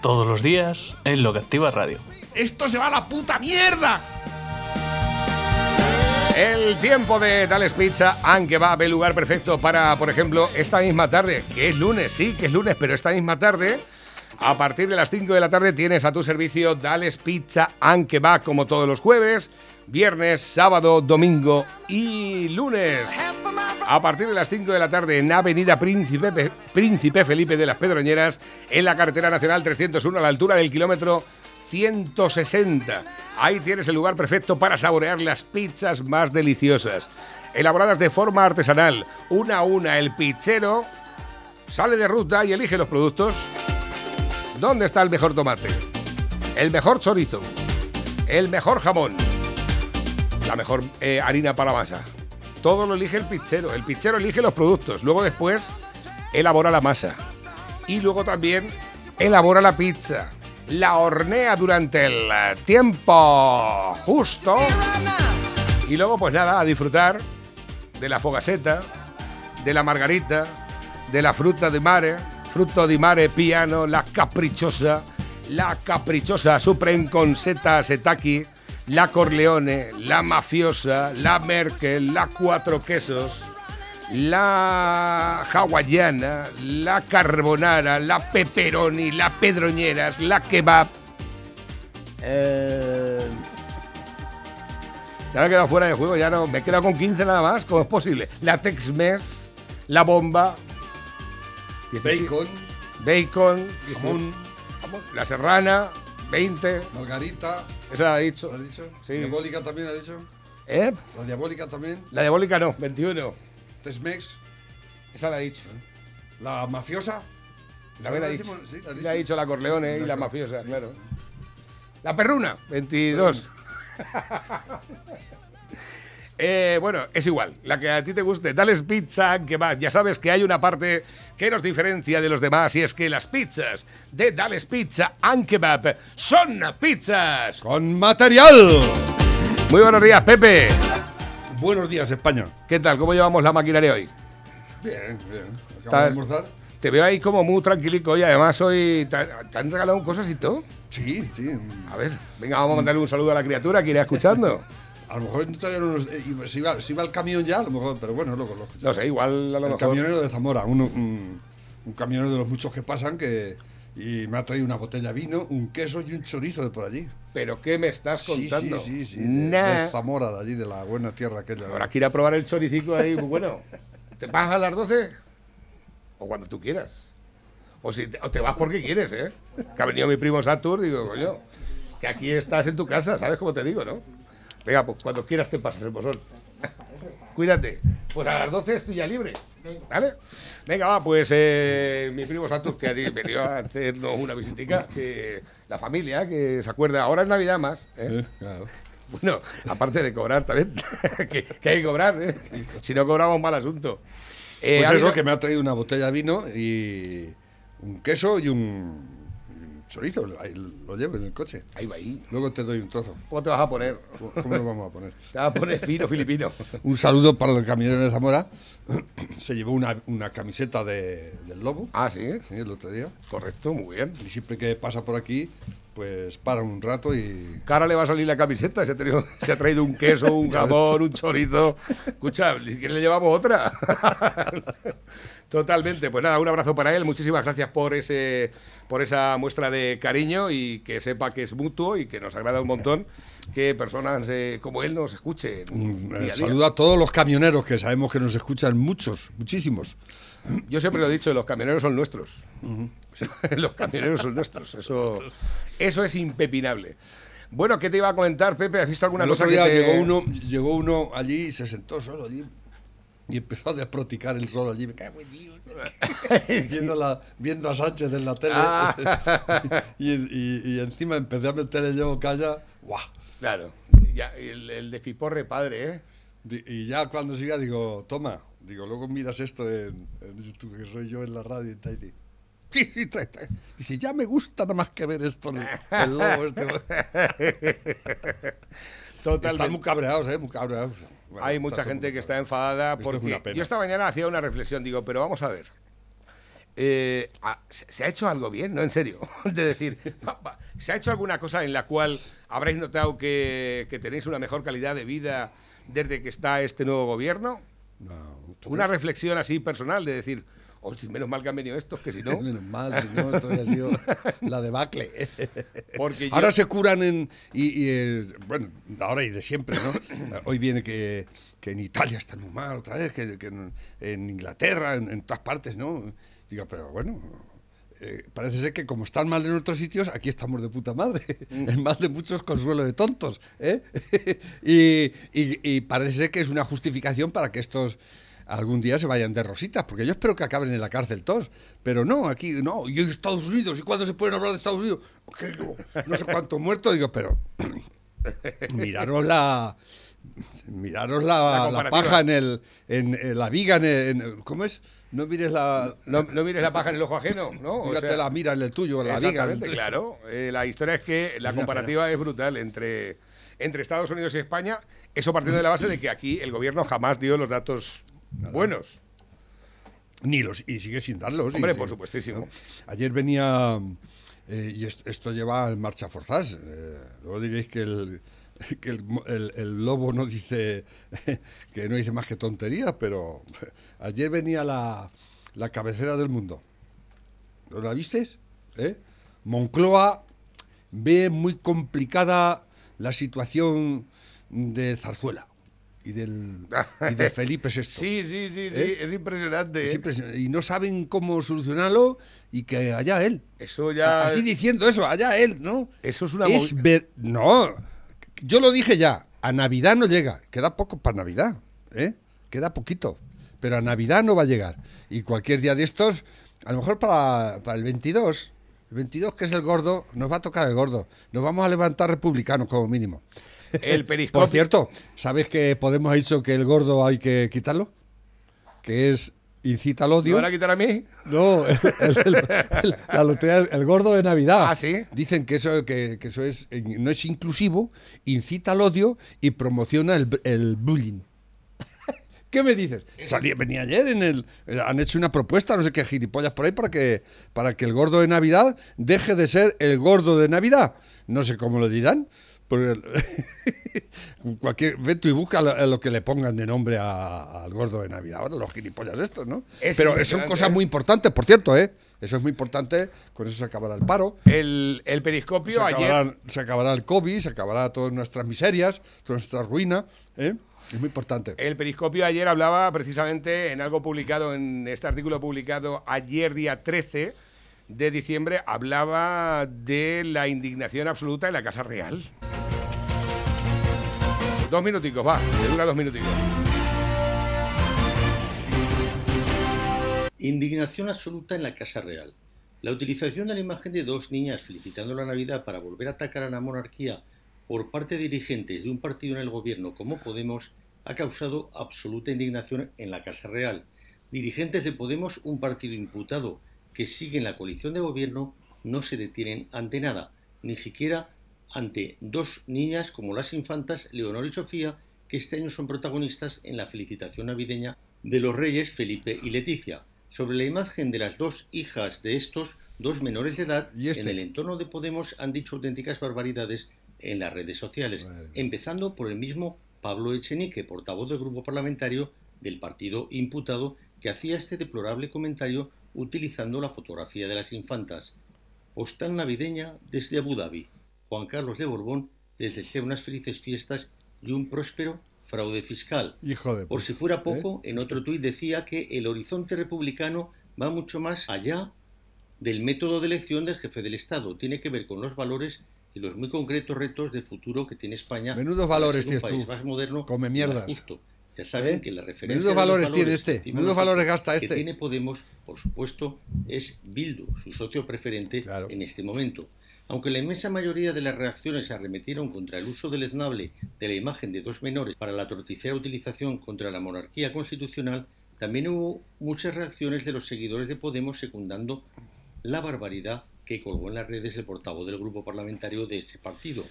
Todos los días en Lo que Activa Radio. ¡Esto se va a la puta mierda! El tiempo de Tales Pizza, aunque va a el lugar perfecto para, por ejemplo, esta misma tarde, que es lunes, sí, que es lunes, pero esta misma tarde, a partir de las 5 de la tarde tienes a tu servicio Dales Pizza, aunque va como todos los jueves, viernes, sábado, domingo y lunes. A partir de las 5 de la tarde en Avenida Príncipe, Príncipe Felipe de las Pedroñeras, en la carretera nacional 301 a la altura del kilómetro 160. Ahí tienes el lugar perfecto para saborear las pizzas más deliciosas. Elaboradas de forma artesanal, una a una, el pizzero sale de ruta y elige los productos. ¿Dónde está el mejor tomate? El mejor chorizo. El mejor jamón. La mejor eh, harina para masa. Todo lo elige el pizzero. El pizzero elige los productos. Luego después elabora la masa. Y luego también elabora la pizza la hornea durante el tiempo justo. Y luego, pues nada, a disfrutar de la fogaseta, de la margarita, de la fruta de mare, fruto di mare piano, la caprichosa, la caprichosa Supreme con seta setaki, la Corleone, la mafiosa, la Merkel, la cuatro quesos la hawaiana, la carbonara, la pepperoni, la pedroñeras, la kebab. Eh, ya me he quedado fuera de juego, ya no, me he quedado con 15 nada más, ¿cómo es posible? La Tex-Mex, la bomba, bacon, bacon, jamón, la serrana, 20. Margarita. ¿Esa la ha dicho? ¿La ha dicho? Sí. ¿Diabólica también ha dicho? ¿Eh? ¿La diabólica también? La diabólica no, 21. Tesmex. Esa la ha dicho. ¿La mafiosa? La, ha dicho. Sí, la ha dicho la Corleone y la mafiosa, claro. La perruna, 22. Eh, bueno, es igual, la que a ti te guste. Dales pizza, que va. Ya sabes que hay una parte que nos diferencia de los demás y es que las pizzas de Dales Pizza and Kebab son pizzas con material. Muy buenos días, Pepe. Buenos días, España. ¿Qué tal? ¿Cómo llevamos la maquinaria hoy? Bien, bien. ¿Acabamos de almorzar? Te veo ahí como muy tranquilico y además hoy. ¿Te, han regalado cosas y todo? Sí, sí. A ver, venga, vamos a mandarle un saludo a la criatura que irá escuchando. A lo mejor todavía no nos, eh, si, va, si, va, el camión ya, a lo mejor, pero bueno, luego lo No sé, igual a lo el mejor. camionero de Zamora, un, un, un camionero de los muchos que pasan que y me ha traído una botella de vino, un queso y un chorizo de por allí. ¿Pero qué me estás contando? Sí, sí, sí, sí de, Zamora, de allí, de la buena tierra aquella. Habrá que ir a probar el choricico ahí, pues bueno. ¿Te vas a las 12? O cuando tú quieras. O, si te, o te vas porque quieres, ¿eh? Que ha venido mi primo Satur, digo, coño, que aquí estás en tu casa, ¿sabes cómo te digo, no? Venga, pues cuando quieras te pasas el bosón. Cuídate. Pues a las 12 estoy ya libre. ¿Vale? Venga, va, pues eh, mi primo Santos que venido a hacernos una visitica, que la familia, que se acuerda, ahora es Navidad más. ¿eh? Claro. Bueno, aparte de cobrar también, que, que, hay que cobrar, ¿eh? si no cobramos mal asunto. Eh, pues eso, que me ha traído una botella de vino y un queso y un chorizo, ahí lo llevo en el coche. Ahí va ahí. Luego te doy un trozo. ¿Cómo te vas a poner? ¿Cómo lo vamos a poner? Te vas a poner fino filipino. un saludo para el camionero de Zamora. Se llevó una, una camiseta de, del lobo. Ah, ¿sí? Sí, el otro día. Correcto, muy bien. Y siempre que pasa por aquí, pues para un rato y... Cara le va a salir la camiseta, se ha, traído, se ha traído un queso, un jamón, un chorizo. Escucha, ¿qué le llevamos otra? Totalmente. Pues nada, un abrazo para él. Muchísimas gracias por ese por esa muestra de cariño y que sepa que es mutuo y que nos agrada un montón que personas eh, como él nos escuchen. Un eh, saludo a todos los camioneros que sabemos que nos escuchan muchos, muchísimos. Yo siempre lo he dicho, los camioneros son nuestros. Uh -huh. los camioneros son nuestros. Eso, eso es impepinable. Bueno, ¿qué te iba a comentar, Pepe? ¿Has visto alguna El cosa otro día que te... llegó uno, llegó uno allí y se sentó solo allí y empezó a desproticar el sol allí. Me cago en Dios. viendo, la- viendo a Sánchez en la tele. Ah. y, y- y encima empecé a meterle yo calla. ¡Guau! Claro. Ya, el, el despiporre padre, ¿eh? Y ya cuando siga digo, toma, digo, luego miras esto en, en YouTube, que soy yo en la radio y tal. y dice, Sí, sí, trae, trae". Dice, ya me gusta nada más que ver esto, el, el lobo este. Totalmente. Están muy cabreados, ¿eh? Muy cabreados. Bueno, Hay mucha gente que está enfadada Esto es porque una pena. yo esta mañana hacía una reflexión, digo, pero vamos a ver. Eh, ¿se, ha hecho algo bien? No, en serio. De decir, ¿se ha hecho alguna cosa en la cual habréis notado que, que tenéis una mejor calidad de vida desde que está este nuevo gobierno? No, ¿tú Una crees? reflexión así personal de decir, hostia, menos mal que han venido estos que si no. Menos mal, si no, esto ya ha sido la debacle. Porque yo- Ahora se curan en. Y, y, eh, bueno, ahora y de siempre, ¿no? Hoy viene que, que en Italia están muy mal otra vez, que, que en, en Inglaterra, en, en todas partes, ¿no? Digo, pero bueno. eh, parece ser que como están mal en otros sitios, aquí estamos de puta madre. Mm. Es más de muchos consuelo de tontos. ¿eh? y, y- y parece ser que es una justificación para que estos algún día se vayan de rositas, porque yo espero que acaben en la cárcel todos. Pero no, aquí no. Y Estados Unidos, ¿y cuándo se pueden hablar de Estados Unidos? No, no sé cuántos muertos. Digo, pero miraros la. Miraros La la, la comparativa. paja en, el, en, en la viga, en, el- en- ¿cómo es? No mires la, No, no mires la paja en el ojo ajeno, ¿no? O sea, la mira en el tuyo, la viga. claro. Eh, la historia es que la comparativa es brutal entre, entre Estados Unidos y España. Eso partiendo de la base de que aquí el gobierno jamás dio los datos buenos. Ni los, y sigue sin darlos. Hombre, por supuestísimo. Ayer venía, eh, y est- esto, lleva en marcha forzás. eh, luego diréis que el, que el, el- el lobo no dice que no dice más que tonterías, pero ayer venía la, la cabecera del mundo. ¿No la vistes? ¿Eh? Moncloa ve muy complicada la situación de Zarzuela y, del, y de Felipe VI. Sí, sí, sí, sí. ¿Eh? Es impresionante. Es ¿eh? impresionante. Y no saben cómo solucionarlo y que allá él. Eso ya. Así diciendo eso, allá él, ¿no? Eso es una Es ver... No, yo lo dije ya, a Navidad no llega, queda poco para Navidad, ¿eh? Queda poquito, pero a Navidad no va a llegar. Y cualquier día de estos, a lo mejor para, para el 22, el 22 que es el gordo, nos va a tocar el gordo. Nos vamos a levantar republicanos como mínimo. El periscopio. Por cierto, ¿sabes que Podemos ha dicho que el gordo hay que quitarlo? Que es incita al ¿Me odio. van a quitar a mí? No, el, el- el- la lotería, el gordo de Navidad. Ah, ¿sí? Dicen que eso, que, que eso es, no es inclusivo, incita al odio y promociona el, bu- el bullying. ¿Qué me dices? Salí, venía ayer en el. Han hecho una propuesta, no sé qué gilipollas por ahí, para que, para que el gordo de Navidad deje de ser el gordo de Navidad. No sé cómo lo dirán. Porque cualquier, ve tú y busca lo, lo que le pongan de nombre al gordo de Navidad. Ahora los gilipollas estos, ¿no? Es Pero son cosas muy importantes, por cierto, ¿eh? Eso es muy importante, con eso se acabará el paro. El, el periscopio Se, ayer. se acabará el COVID, se acabará todas nuestras miserias, toda nuestra ruina. ¿eh? Es muy importante. El periscopio ayer hablaba precisamente en algo publicado, en este artículo publicado ayer día 13 de diciembre, hablaba de la indignación absoluta en la Casa Real. Dos minuticos, va, dura dos minuticos. Indignación absoluta en la Casa Real. La utilización de la imagen de dos niñas felicitando la Navidad para volver a atacar a la monarquía por parte de dirigentes de un partido en el gobierno como Podemos ha causado absoluta indignación en la Casa Real. Dirigentes de Podemos, un partido imputado que sigue en la coalición de gobierno, no se detienen ante nada, ni siquiera ante dos niñas como las infantas Leonor y Sofía, que este año son protagonistas en la felicitación navideña de los reyes Felipe y Leticia. Sobre la imagen de las dos hijas de estos dos menores de edad, ¿Y este? en el entorno de Podemos han dicho auténticas barbaridades en las redes sociales, empezando por el mismo Pablo Echenique, portavoz del grupo parlamentario del partido imputado, que hacía este deplorable comentario utilizando la fotografía de las infantas. Postal navideña desde Abu Dhabi. Juan Carlos de Borbón les desea unas felices fiestas y un próspero fraude fiscal. Hijo de. Por si fuera poco, en otro tuit decía que el horizonte republicano va mucho más allá del método de elección del jefe del Estado. Tiene que ver con los valores y los muy concretos retos de futuro que tiene España. Menudos valores tienes país tú. más moderno Come mierdas. justo. Ya saben ¿Eh? que la referencia Menudos los valores tiene este, menudos valores gasta que este. tiene Podemos, por supuesto, es Bildu, su socio preferente Claro. en este momento. Aunque la inmensa mayoría de las reacciones se arremetieron contra el uso deleznable de la imagen de dos menores para la torticera utilización contra la monarquía constitucional, también hubo muchas reacciones de los seguidores de Podemos secundando la barbaridad que colgó en las redes el portavoz del grupo parlamentario de ese partido.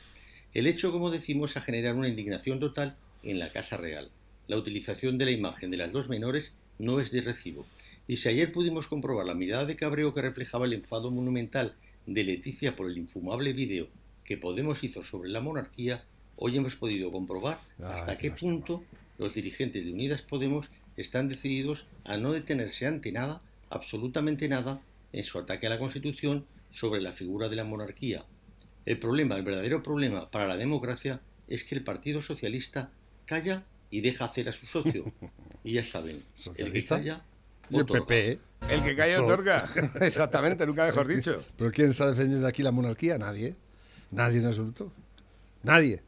El hecho, como decimos, ha generado una indignación total en la Casa Real. La utilización de la imagen de las dos menores no es de recibo. Y si ayer pudimos comprobar la mirada de cabreo que reflejaba el enfado monumental de Leticia por el infumable vídeo que Podemos hizo sobre la monarquía, hoy hemos podido comprobar hasta qué punto los dirigentes de Unidas Podemos están decididos a no detenerse ante nada, absolutamente nada, en su ataque a la Constitución sobre la figura de la monarquía. El problema, el verdadero problema para la democracia es que el Partido Socialista calla y deja hacer a su socio. Y ya saben, el que ¿Socialista? calla, Y el. PP, ¿eh? El que calla otorga. Exactamente, nunca mejor dicho. ¿Pero quién está defendiendo aquí la monarquía? Nadie. Nadie en absoluto. Nadie.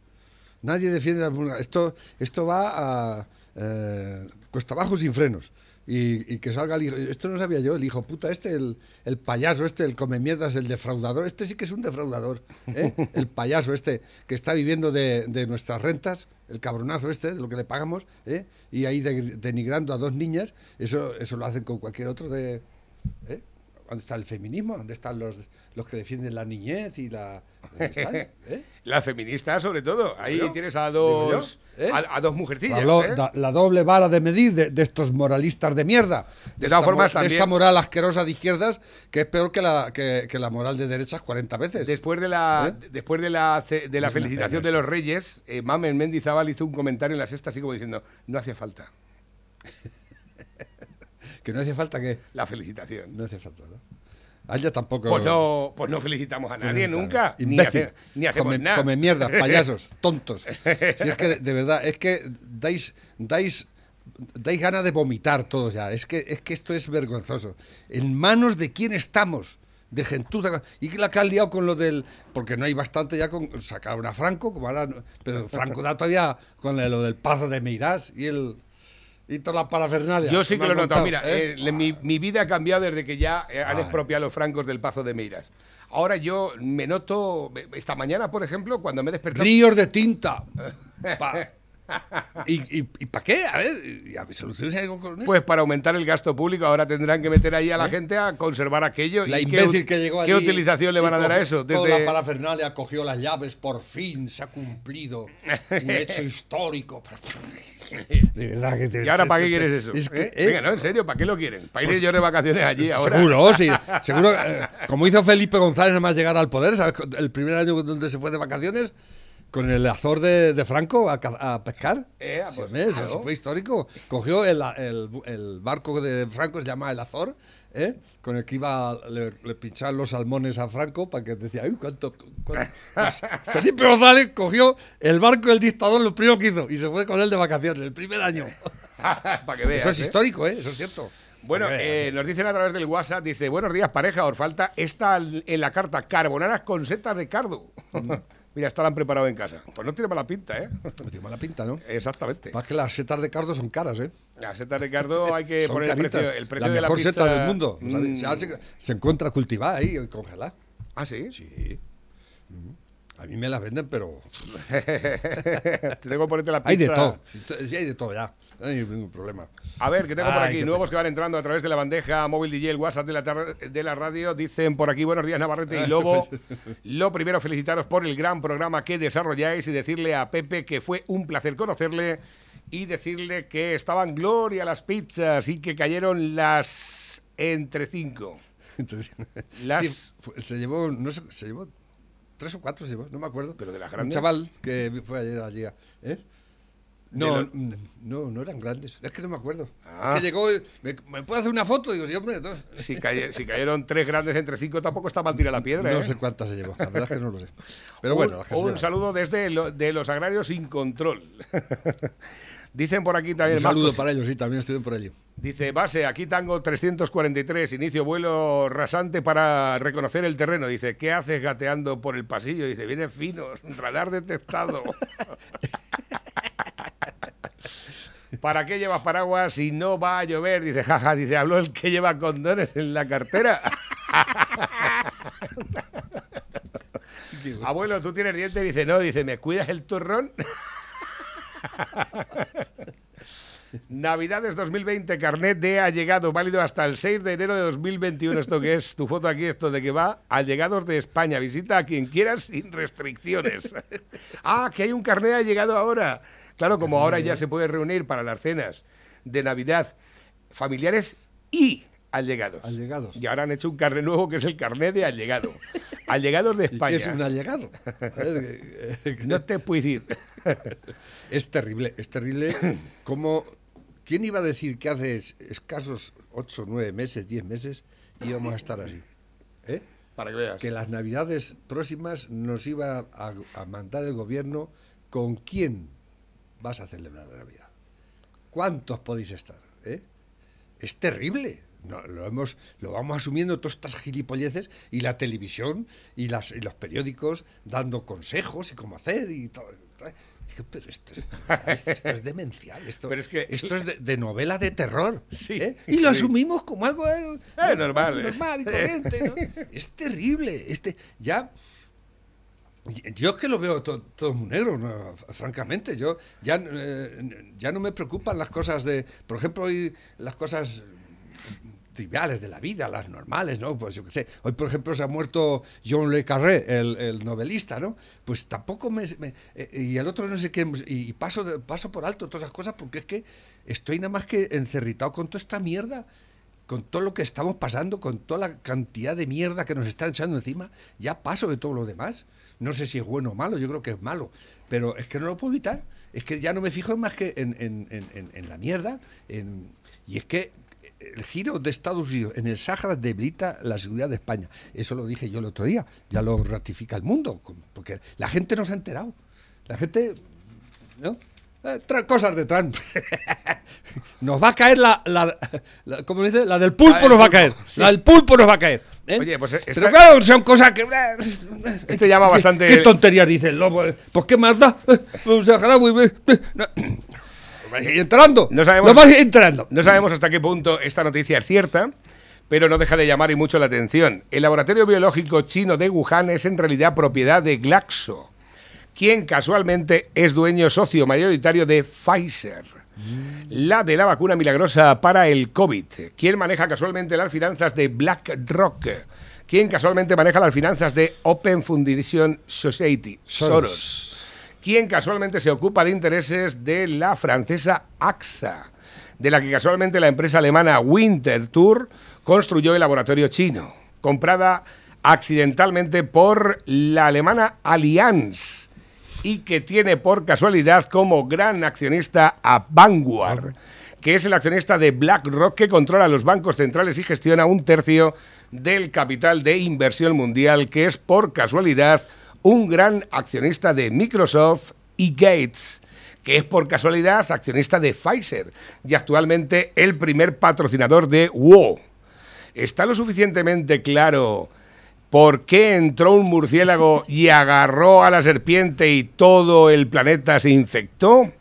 Nadie defiende la monarquía. Esto, esto va a eh, cuesta abajo sin frenos. Y, y que salga el hijo. Esto no sabía yo, el hijo puta este, el, el payaso este, el come mierdas, el defraudador. Este sí que es un defraudador. ¿eh? El payaso este que está viviendo de, de nuestras rentas, el cabronazo este, de lo que le pagamos, ¿eh? y ahí de- denigrando a dos niñas. Eso, eso lo hacen con cualquier otro de. ¿eh? ¿Dónde está el feminismo? ¿Dónde están los, los que defienden la niñez y la... ¿Dónde están? ¿Eh? La feminista, sobre todo. Ahí yo, tienes a dos, ¿eh? a, a dos mujercillas. La, ¿eh? da- la doble vara de medir de, de estos moralistas de mierda. De esta todas formas, de también- esta moral asquerosa de izquierdas que es peor que la, que, que la moral de derechas 40 veces. Después de la, ¿Eh? después de la, de la Es felicitación de los Reyes, Mamen Mendizábal hizo un comentario en la sexta, así como diciendo: No hacía falta Que no hace falta que... la felicitación. No hace falta, ¿no? A ella tampoco... Pues no, pues no felicitamos a nadie nunca. Ni, hace- ni hacemos come, nada. come mierdas, payasos, tontos. Si es que, de, de verdad, es que dais, dais, dais ganas de vomitar todos ya. Es que, es que esto es vergonzoso. ¿En manos de quién estamos? De gentuza. Y que la que han liado con lo del. Porque no hay bastante ya con. Sacaron a Franco, como ahora. Pero Franco da todavía con lo del paso de Meirás y el. Y toda la parafernalia. Yo sí que lo he notado. Mira, ¿eh? eh, mi, mi vida ha cambiado desde que ya eh, han Ay. expropiado los francos del Pazo de Meiras. Ahora yo me noto, esta mañana, por ejemplo, cuando me he despertado... Ríos de tinta. Pa- ¿Y, y, para qué? A ver, y a ver, ¿soluciones algo con eso? Pues para aumentar el gasto público, ahora tendrán que meter ahí a la gente a conservar aquello. ¿Eh? la ¿Y qué imbécil ut- que llegó ¿Qué allí utilización le y van a dar a eso? Toda Desde- la parafernalia cogió las llaves, por fin se ha cumplido un hecho histórico. De verdad que te- ¿Y ahora para qué te- quieres eso? Es que, ¿Eh? ¿eh? Venga, no, en serio, ¿para qué lo quieren? ¿Para ir yo de vacaciones allí ahora? Seguro, sí. Seguro, eh, como hizo Felipe González nada más llegar al poder, ¿sabes? El primer año donde se fue de vacaciones, con el azor de, de Franco a, ca- a pescar. Eh, Sí, pues, eso claro. fue histórico. Cogió el, el- el barco de Franco, se llama el Azor, ¿eh? con el que iba, le, le pinchaban los salmones a Franco para que decía, ¡ay, cuánto! cuánto". Pues, Felipe González cogió el barco del dictador, lo primero que hizo, y se fue con él de vacaciones, el primer año. para que veas. Eso es ¿eh? histórico, ¿eh? Eso es cierto. Bueno, veas. eh, nos dicen a través del WhatsApp, dice, buenos días pareja, os falta esta en la carta, carbonaras con setas de cardo. Mm. Mira, esta la han preparado en casa. Pues no tiene mala pinta, ¿eh? No tiene mala pinta, ¿no? Exactamente. Más que las setas de cardo son caras, ¿eh? Las setas de cardo hay que poner el precio, el precio la de mejor la pizza. seta del mundo. Mm. Se, encuentra cultivada ahí y congelada. ¿Ah, sí? Sí. A mí me la venden, pero tengo que ponerte la pizza. hay de todo. Sí, hay de todo ya. No hay ningún problema. A ver, que tengo por Ay, aquí nuevos que van entrando a través de la bandeja móvil DJ, el WhatsApp de la, de la radio. Dicen por aquí, buenos días Navarrete Ah, y Lobo. Lo primero, felicitaros por el gran programa que desarrolláis y decirle a Pepe que fue un placer conocerle y decirle que estaban gloria las pizzas y que cayeron las entre cinco. Entonces, Las- sí, fue- se llevó, no sé, se llevó tres o cuatro, se llevó, no me acuerdo. Pero de las Un grandes. chaval que fue ayer allí. ¿eh? No, lo- mm, no, no eran grandes. Es que no me acuerdo. Ah. Es que llegó, ¿me, ¿me puede hacer una foto? Digo, sí, hombre. Entonces, Si, caye- si cayeron tres grandes entre cinco, tampoco está mal tirar la piedra. no ¿eh? sé cuántas se llevó. La verdad es que no lo sé. Pero Un- bueno, que un saludo desde lo- de los agrarios sin control. Dicen por aquí también Un saludo para ellos, sí, también estuvieron por allí. Dice, base, aquí tango 343, inicio vuelo rasante para reconocer el terreno. Dice, ¿qué haces gateando por el pasillo? Dice, viene finos, radar detectado. ¿Para qué llevas paraguas si no va a llover? Dice, jaja, dice, habló el que lleva condones en la cartera. Abuelo, ¿tú tienes dientes? Dice, no, dice, ¿me cuidas el turrón? Navidades 2020, carnet de allegado, válido hasta el 6 de enero de 2021. Esto que es tu foto aquí, esto de que va allegados de España. Visita a quien quieras sin restricciones. ah, que hay un carnet allegado ahora. Claro, como ahora ya se puede reunir para las cenas de Navidad familiares y allegados. Allegados. Y ahora han hecho un carnet nuevo que es el carnet de allegado. Allegados de ¿Y qué España. es un allegado? Ver, eh, No te puedo decir. Es terrible, es terrible cómo... ¿Quién iba a decir que hace es- escasos 8, 9 meses, 10 meses íbamos a estar así? ¿Eh? Para que veas. Que las navidades próximas nos iba a, a mandar el gobierno con quién vas a celebrar la Navidad. ¿Cuántos podéis estar? ¿Eh? Es terrible. No, lo, hemos, lo vamos asumiendo todas estas gilipolleces y la televisión y, las, y los periódicos dando consejos y cómo hacer y todo. Digo, pero esto es, esto, esto es demencial, esto, Pero es que- esto es de, de novela de terror. Sí, ¿eh? Y lo asumimos como algo eh, Eh, normal, normal y corriente. ¿no? Es terrible. Este, ya, yo es que lo veo to- todo muy negro, ¿no? francamente. Yo ya, eh, ya no me preocupan las cosas de, por ejemplo, hoy las cosas triviales de la vida, las normales, ¿no? Pues yo qué sé. Hoy, por ejemplo, se ha muerto John Le Carré, el, el novelista, ¿no? Pues tampoco me... eh, y el otro no sé qué... Y, paso, paso por alto todas esas cosas porque es que estoy nada más que encerritado con toda esta mierda con todo lo que estamos pasando, con toda la cantidad de mierda que nos están echando encima, ya paso de todo lo demás. No sé si es bueno o malo, yo creo que es malo, pero es que no lo puedo evitar. Es que ya no me fijo más que en, en- en- en- la mierda. y es que el giro de Estados Unidos en el Sáhara debilita la seguridad de España. Eso lo dije yo el otro día, ya lo ratifica el mundo, porque la gente no se ha enterado. La gente ¿no? Eh, cosas de Trump. nos va a caer la, la, la- ¿cómo dice? La del pulpo nos va a caer. sí. La del pulpo nos va a caer. ¿Eh? Oye, pues, eh, Pero esta- claro, son cosas que... Este llama ¿Qué- bastante- ¿Qué, tonterías dice el lobo? Pues qué más da. Eh, pues eh, eh, no. Vais a ir enterando. No sabemos- ir enterando. No sabemos hasta qué punto esta noticia es cierta, pero no deja de llamar y mucho la atención. El laboratorio biológico chino de Wuhan es en realidad propiedad de Glaxo, quien casualmente es dueño socio mayoritario de Pfizer. La de la vacuna milagrosa para el COVID. Quien maneja casualmente las finanzas de BlackRock. Quien casualmente maneja las finanzas de Open Foundation Society. Soros. Soros quien casualmente se ocupa de intereses de la francesa AXA, de la que casualmente la empresa alemana Winterthur construyó el laboratorio chino, comprada accidentalmente por la alemana Allianz y que tiene por casualidad como gran accionista a Vanguard, que es el accionista de BlackRock que controla los bancos centrales y gestiona un tercio del capital de inversión mundial, que es por casualidad un gran accionista de Microsoft y Gates, que es por casualidad accionista de Pfizer y actualmente el primer patrocinador de WoW. ¿Está lo suficientemente claro por qué entró un murciélago y agarró a la serpiente y todo el planeta se infectó?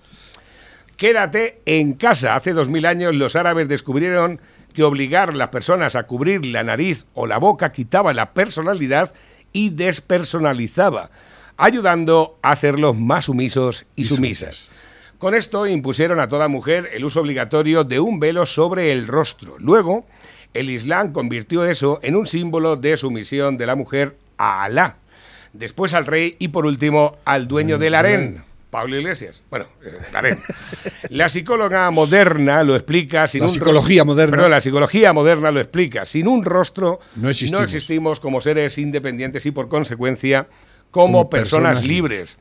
Quédate en casa. Hace dos mil años los árabes descubrieron que obligar a las personas a cubrir la nariz o la boca quitaba la personalidad y despersonalizaba, ayudando a hacerlos más sumisos y, sumisas. Con esto impusieron a toda mujer el uso obligatorio de un velo sobre el rostro. Luego, el Islam convirtió eso en un símbolo de sumisión de la mujer a Alá. Después al rey y por último al dueño del harén, Pablo Iglesias. Bueno, eh. La psicóloga moderna lo explica sin La un psicología moderna. Perdón, la psicología moderna lo explica. Sin un rostro No existimos. existimos como seres independientes y por consecuencia como, Como personas, personas libres.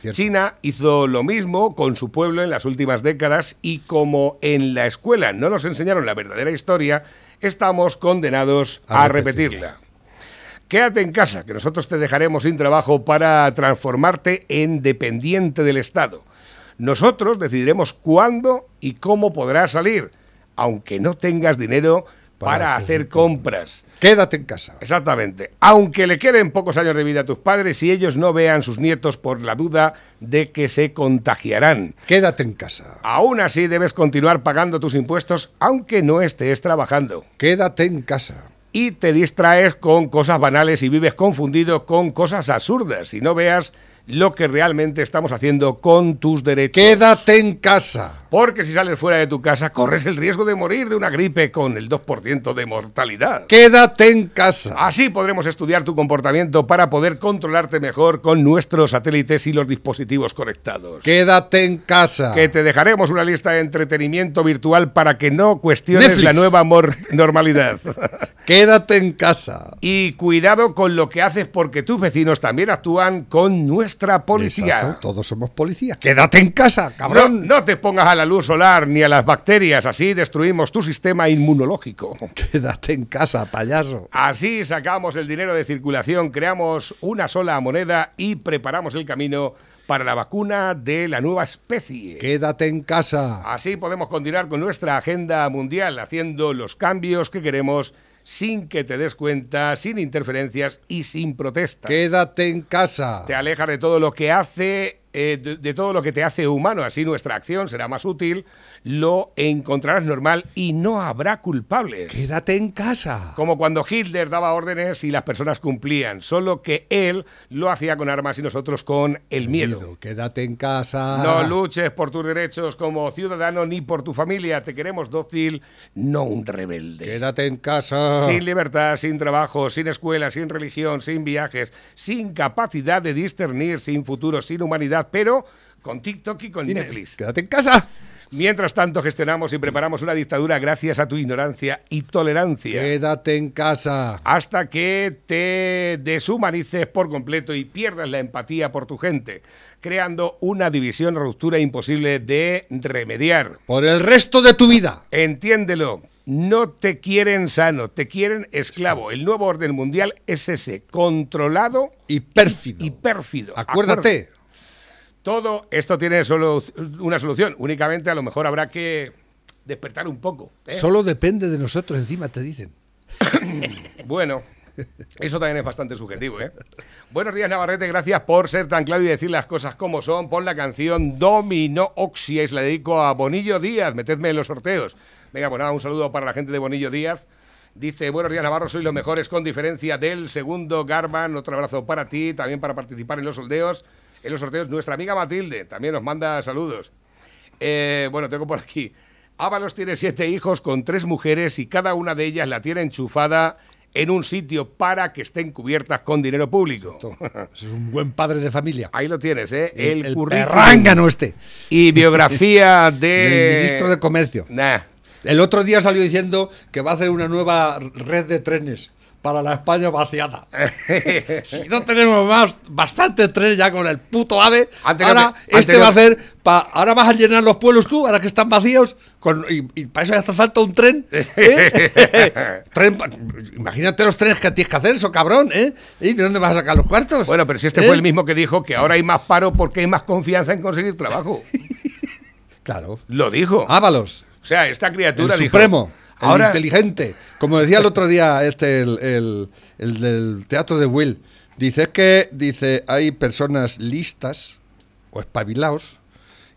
Cierto. China hizo lo mismo con su pueblo en las últimas décadas y como en la escuela no nos enseñaron la verdadera historia, estamos condenados a, A repetirla. Quédate en casa, que nosotros te dejaremos sin trabajo para transformarte en dependiente del Estado. Nosotros decidiremos cuándo y cómo podrás salir. Aunque no tengas dinero, para, Para hacer hacer compras. Quédate en casa. Exactamente. Aunque le queden pocos años de vida a tus padres y ellos no vean sus nietos por la duda de que se contagiarán. Quédate en casa. Aún así debes continuar pagando tus impuestos aunque no estés trabajando. Quédate en casa. Y te distraes con cosas banales y vives confundido con cosas absurdas y no veas lo que realmente estamos haciendo con tus derechos. Quédate en casa. Porque si sales fuera de tu casa corres el riesgo de morir de una gripe con el 2% de mortalidad. Quédate en casa. Así podremos estudiar tu comportamiento para poder controlarte mejor con nuestros satélites y los dispositivos conectados. Quédate en casa. Que te dejaremos una lista de entretenimiento virtual para que no cuestiones Netflix. la nueva normalidad. Quédate en casa. y cuidado con lo que haces porque tus vecinos también actúan con nuestra policía. Exacto, todos somos policías. Quédate en casa, No, cabrón. no te pongas a la luz solar ni a las bacterias, así destruimos tu sistema inmunológico. Quédate en casa, payaso. Así sacamos el dinero de circulación, creamos una sola moneda y preparamos el camino para la vacuna de la nueva especie. Quédate en casa. Así podemos continuar con nuestra agenda mundial, haciendo los cambios que queremos sin que te des cuenta, sin interferencias y sin protestas. Quédate en casa. Te alejas de todo lo que hace, eh, de, de todo lo que te hace humano, así nuestra acción será más útil, lo encontrarás normal y no habrá culpables. Quédate en casa. Como cuando Hitler daba órdenes y las personas cumplían, solo que él lo hacía con armas y nosotros con el miedo. Quédate en casa. No luches por tus derechos como ciudadano ni por tu familia. Te queremos dócil, no un rebelde. Quédate en casa. Sin libertad, sin trabajo, sin escuela, sin religión, sin viajes, sin capacidad de discernir, sin futuro, sin humanidad, pero con TikTok y con Netflix. Quédate en casa. Mientras tanto, gestionamos y preparamos una dictadura gracias a tu ignorancia y tolerancia. Quédate en casa. Hasta que te deshumanices por completo y pierdas la empatía por tu gente, creando una división ruptura imposible de remediar. Por el resto de tu vida. Entiéndelo. No te quieren sano, te quieren esclavo. El nuevo orden mundial es ese, controlado Y pérfido. y pérfido. Acuérdate. Acuérdate. Todo esto tiene solo una solución. Únicamente a lo mejor habrá que despertar un poco. ¿eh? Solo depende de nosotros encima, te dicen. Bueno, eso también es bastante subjetivo, ¿eh? Buenos días, Navarrete. Gracias por ser tan claro y decir las cosas como son. Pon la canción Domino se la dedico a Bonillo Díaz. Metedme en los sorteos. Venga, pues nada, un saludo para la gente de Bonillo Díaz. Dice, buenos días Navarro, sois los mejores con diferencia del segundo Garman. Otro abrazo para ti, también para participar en los sorteos. En los sorteos, nuestra amiga Matilde también nos manda saludos. Eh, bueno, tengo por aquí. Ábalos tiene siete hijos con tres mujeres y cada una de ellas la tiene enchufada en un sitio para que estén cubiertas con dinero público. Es un buen padre de familia. Ahí lo tienes, ¿eh? El, el perrángano este. y biografía de... Del ministro de Comercio. Nah. El otro día salió diciendo que va a hacer una nueva red de trenes para la España vaciada. si no tenemos más, bastantes trenes ya con el puto AVE, Antes ahora te- este va a hacer, pa- ahora vas a llenar los pueblos tú, ahora que están vacíos, con, y, y para eso hace falta un tren. ¿eh? Tren imagínate los trenes que tienes que hacer, eso cabrón, ¿eh? ¿Y de dónde vas a sacar los cuartos? Bueno, pero si este ¿Eh? fue el mismo que dijo que ahora hay más paro porque hay más confianza en conseguir trabajo. Claro. Lo dijo. Ábalos. O sea, esta El criatura dijo... supremo, el inteligente. Como decía el otro día este, el, el- el del teatro de Will, dice es que dice hay personas listas o espabilados,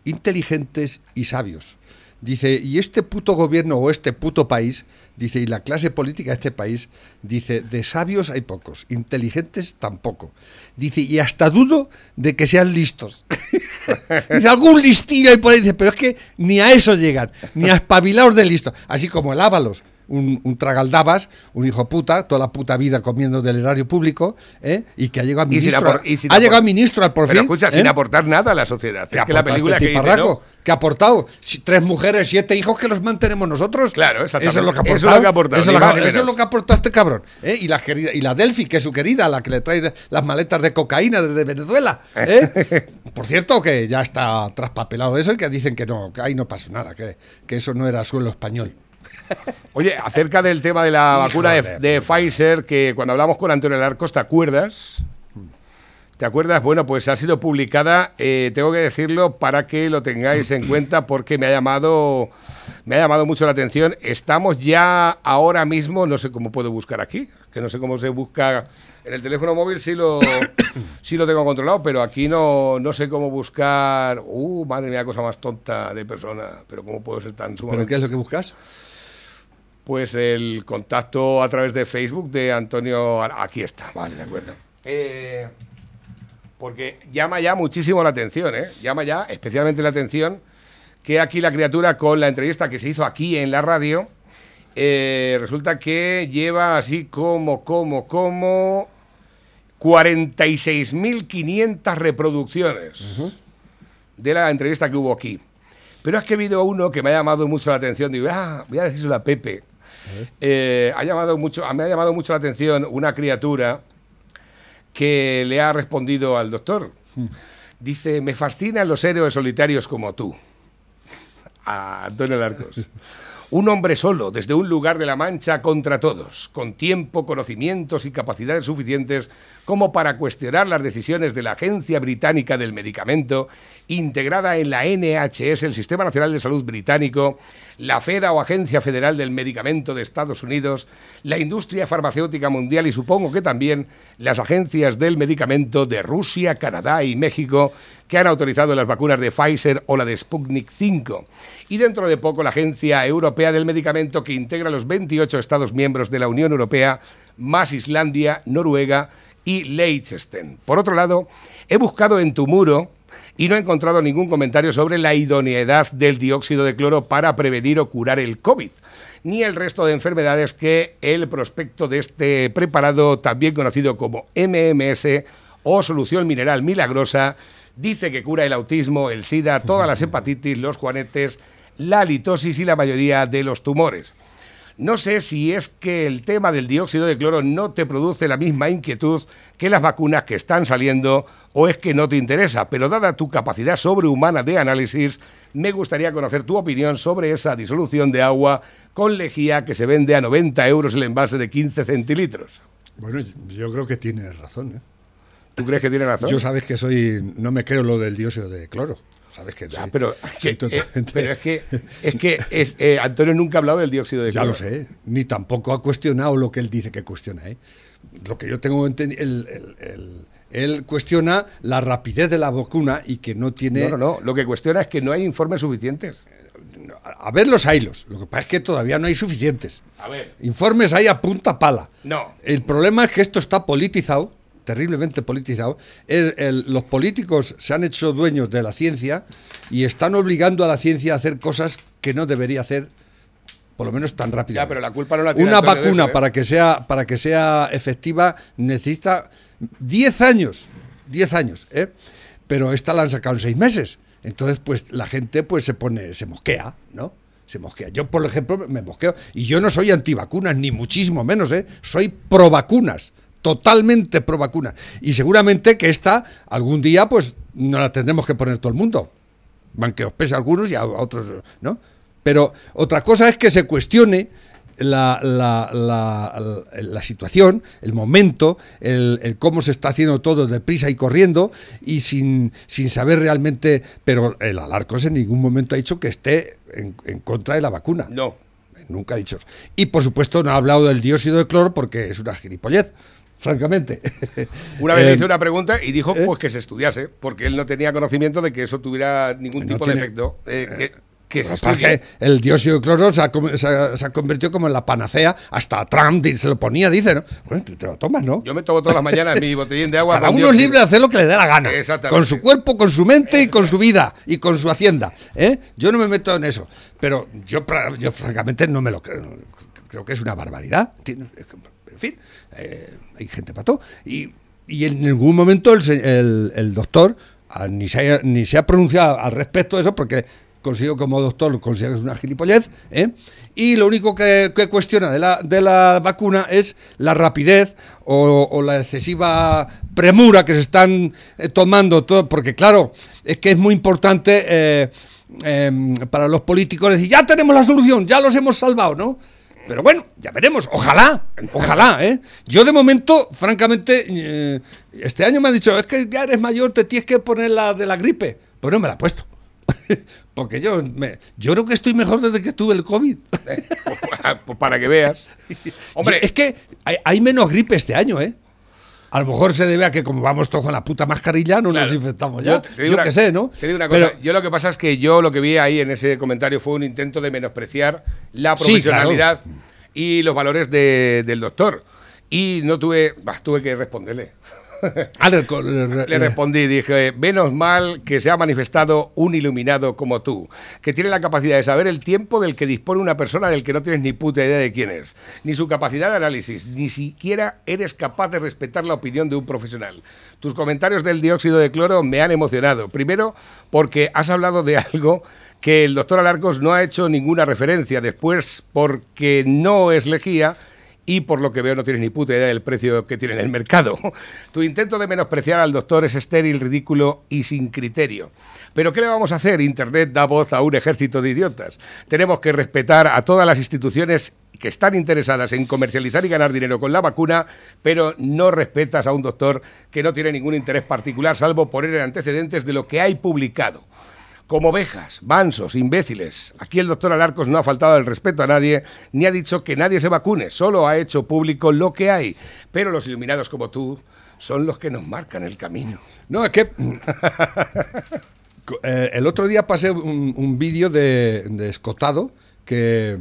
inteligentes y sabios. Dice, y este puto gobierno o este puto país, dice, y la clase política de este país, dice, de sabios hay pocos, inteligentes tampoco. Dice, y hasta dudo de que sean listos. dice, algún listillo ahí por ahí, dice, pero es que ni a eso llegan, ni a espabilados de listos. Así como el Ábalos, un, un tragaldabas, un hijo puta, toda la puta vida comiendo del erario público, ¿eh? y que ha llegado a ministro. apor- ha llegado a ministro al por pero fin. escucha, ¿eh? sin aportar nada a la sociedad. ¿Qué Es que la película este que dice, tiparraco? no, ¿Qué ha aportado? Tres mujeres, siete hijos que los mantenemos nosotros. Claro. Eso es lo que ha Eso aportado. es lo que ha aportado, Eso, es lo que- eso es lo que ha aportado este cabrón. ¿eh? Y, la querida, y la Delphi, que es su querida, la que le trae las maletas de cocaína desde Venezuela. ¿eh? Por cierto, que ya está traspapelado eso y que dicen que no, que ahí no pasó nada, que, que eso no era suelo español. Oye, acerca del tema de la vacuna de, Pfizer, que cuando hablamos con Antonio Larcos, ¿te acuerdas? ¿Te acuerdas? Bueno, pues ha sido publicada, eh, tengo que decirlo para que lo tengáis en cuenta porque me ha llamado me ha llamado mucho la atención. Estamos ya ahora mismo, no sé cómo puedo buscar aquí, que no sé cómo se busca en el teléfono móvil, sí lo, sí lo tengo controlado, pero aquí no, no sé cómo buscar. Uh, madre mía, cosa más tonta de persona, pero cómo puedo ser tan ¿Pero qué es lo que buscas? Pues el contacto a través de Facebook de Antonio. Aquí está, vale, de acuerdo. Eh, porque llama ya muchísimo la atención, ¿eh? Llama ya especialmente la atención que aquí la criatura con la entrevista que se hizo aquí en la radio, eh, resulta que lleva así como, como, como 46.500 reproducciones de la entrevista que hubo aquí. Pero es que ha habido uno que me ha llamado mucho la atención. Digo, ah, voy a decírselo a Pepe. Eh, ha llamado mucho, me ha llamado mucho la atención una criatura que le ha respondido al doctor. Dice, me fascinan los héroes solitarios como tú. A Antonio Darcos. Un hombre solo, desde un lugar de la Mancha contra todos, con tiempo, conocimientos y capacidades suficientes como para cuestionar las decisiones de la Agencia Británica del Medicamento, integrada en la NHS, el Sistema Nacional de Salud Británico, la FEDA o Agencia Federal del Medicamento de Estados Unidos, la industria farmacéutica mundial y supongo que también las agencias del medicamento de Rusia, Canadá y México que han autorizado las vacunas de Pfizer o la de Sputnik 5. Y dentro de poco la Agencia Europea del Medicamento que integra los 28 Estados miembros de la Unión Europea, más Islandia, Noruega y Liechtenstein. Por otro lado, he buscado en tu muro y no he encontrado ningún comentario sobre la idoneidad del dióxido de cloro para prevenir o curar el COVID, ni el resto de enfermedades que el prospecto de este preparado, también conocido como MMS o solución mineral milagrosa, dice que cura el autismo, el SIDA, todas las hepatitis, los juanetes, la litosis y la mayoría de los tumores. No sé si es que el tema del dióxido de cloro no te produce la misma inquietud que las vacunas que están saliendo o es que no te interesa, pero dada tu capacidad sobrehumana de análisis, me gustaría conocer tu opinión sobre esa disolución de agua con lejía que se vende a 90 euros el envase de 15 centilitros. Bueno, yo creo que tiene razón. ¿eh? ¿Tú crees que tiene razón? Yo sabes que soy, no me creo lo del dióxido de cloro. Sabes que ya, pero, eh, pero, es que, es que es, eh, Antonio nunca ha hablado del dióxido de cloro. Ya lo sé, ni tampoco ha cuestionado lo que él dice que cuestiona. ¿eh? Lo que yo tengo entendido, él cuestiona la rapidez de la vacuna y que no tiene... No, no, no, lo que cuestiona es que no hay informes suficientes. A ver los hilos, lo que pasa es que todavía no hay suficientes. A ver. Informes hay a punta pala. No. El problema es que esto está politizado terriblemente politizado. los políticos se han hecho dueños de la ciencia y están obligando a la ciencia a hacer cosas que no debería hacer por lo menos tan rápido. Ya, pero la culpa no la tiene Una vacuna ¿eh? para que sea para que sea efectiva necesita 10 años, 10 años, ¿eh? Pero esta la han sacado en 6 meses. Entonces, pues la gente pues se pone se mosquea, ¿no? Se mosquea. Yo, por ejemplo, me mosqueo y yo no soy antivacunas ni muchísimo menos, ¿eh? Soy pro vacunas totalmente pro vacuna. Y seguramente que esta algún día pues no la tendremos que poner todo el mundo. Aunque os pese a algunos y a otros, ¿no? Pero otra cosa es que se cuestione la, la, situación, el momento, el, cómo se está haciendo todo deprisa y corriendo y sin, sin saber realmente. Pero el Alarcos en ningún momento ha dicho que esté en, en contra de la vacuna. No. Nunca ha dicho. Y por supuesto no ha hablado del dióxido de cloro porque es una gilipollez francamente. Una vez le hice eh, una pregunta y dijo ¿eh? pues que se estudiase, porque él no tenía conocimiento de que eso tuviera ningún tipo de efecto. Eh, que, el dióxido de cloro se ha, se, convertido como en la panacea, hasta Trump se lo ponía, dice, ¿no? Bueno, tú te lo tomas, ¿no? Yo me tomo todas las mañanas mi botellín de agua. Cada uno es libre de hacer lo que le dé la gana. Con su cuerpo, con su mente y con su vida y con su hacienda. Yo no me meto en eso. Pero yo, yo francamente no me lo creo. Creo que es una barbaridad. En fin, hay gente para Y, y en ningún momento el, el, doctor ah, ni, se ha, ni se ha pronunciado al respecto de eso, porque consigo como doctor considero que es una gilipollez, ¿eh? y lo único que, cuestiona de la, de la vacuna es la rapidez o, la excesiva premura que se están eh, tomando, todo, porque claro, es que es muy importante eh, em, para los políticos decir, ya tenemos la solución, ya los hemos salvado, ¿no? Pero bueno, ya veremos. Ojalá, ojalá, ¿eh? Yo de momento, francamente, eh, este año me ha dicho, es que ya eres mayor, te tienes que poner la de la gripe. Pues no me la he puesto. Porque yo, me, yo creo que estoy mejor desde que tuve el COVID. pues para que veas. Hombre, es que hay, hay menos gripe este año, ¿eh? A lo mejor se debe a que como vamos todos con la puta mascarilla no nos infectamos ya. Yo, qué sé, ¿no? Te digo una cosa, yo lo que pasa es que yo lo que vi ahí en ese comentario fue un intento de menospreciar la profesionalidad y los valores del doctor. Y no tuve, bah, tuve que responderle. Ah, le, respondí, dije, menos mal que se ha manifestado un iluminado como tú, que tiene la capacidad de saber el tiempo del que dispone una persona del que no tienes ni puta idea de quién es, ni su capacidad de análisis, ni siquiera eres capaz de respetar la opinión de un profesional. Tus comentarios del dióxido de cloro me han emocionado. Primero, porque has hablado de algo que el doctor Alarcos no ha hecho ninguna referencia. Después, porque no es lejía y por lo que veo no tienes ni puta idea del precio que tiene en el mercado. Tu intento de menospreciar al doctor es estéril, ridículo y sin criterio. Pero ¿qué le vamos a hacer? Internet da voz a un ejército de idiotas. Tenemos que respetar a todas las instituciones que están interesadas en comercializar y ganar dinero con la vacuna, pero no respetas a un doctor que no tiene ningún interés particular, salvo poner antecedentes de lo que hay publicado como ovejas, mansos, imbéciles. Aquí el doctor Alarcos no ha faltado el respeto a nadie, ni ha dicho que nadie se vacune, solo ha hecho público lo que hay. Pero los iluminados como tú son los que nos marcan el camino. No, es que... Eh, el otro día pasé un, vídeo de, Escotado que,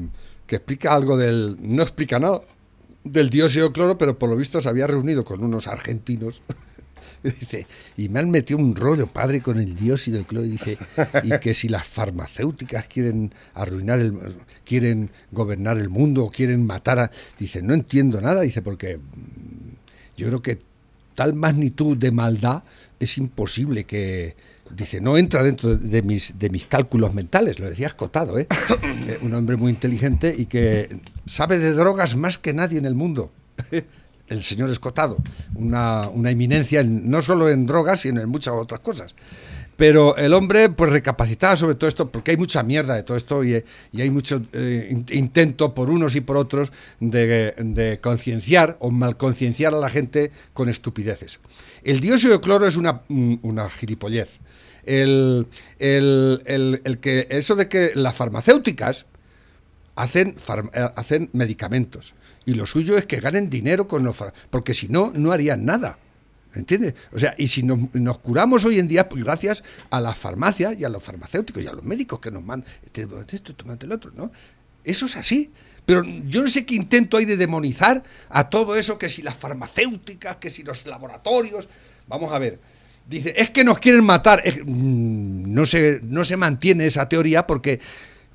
que explica algo del... No explica nada del dióxido de cloro, pero por lo visto se había reunido con unos argentinos Dice, y me han metido un rollo padre con el dióxido de cloro. Dice, y que si las farmacéuticas quieren arruinar el, quieren gobernar el mundo o quieren matar a. Dice, no entiendo nada. Dice, porque mm, yo creo que tal magnitud de maldad es imposible que. Dice, no entra dentro de mis, de mis cálculos mentales, lo decía Escotado, ¿eh? ¿eh? un hombre muy inteligente y que sabe de drogas más que nadie en el mundo el señor Escotado, una, eminencia no solo en drogas, sino en muchas otras cosas. Pero el hombre, pues recapacitaba sobre todo esto, porque hay mucha mierda de todo esto y, hay mucho eh, intento por unos y por otros de, concienciar o malconcienciar a la gente con estupideces. El dióxido de cloro es una, una gilipollez. El, el, que, eso de que las farmacéuticas hacen, eh, hacen medicamentos y lo suyo es que ganen dinero con los porque si no, no harían nada. ¿Entiendes? O sea, y si nos, curamos hoy en día, pues gracias a las farmacias y a los farmacéuticos y a los médicos que nos mandan esto, tomate el otro, ¿no? Eso es así. Pero yo no sé qué intento hay de demonizar a todo eso, que si las farmacéuticas, que si los laboratorios. Vamos a ver. Dice, es que nos quieren matar. Mm, no, se, no se mantiene esa teoría porque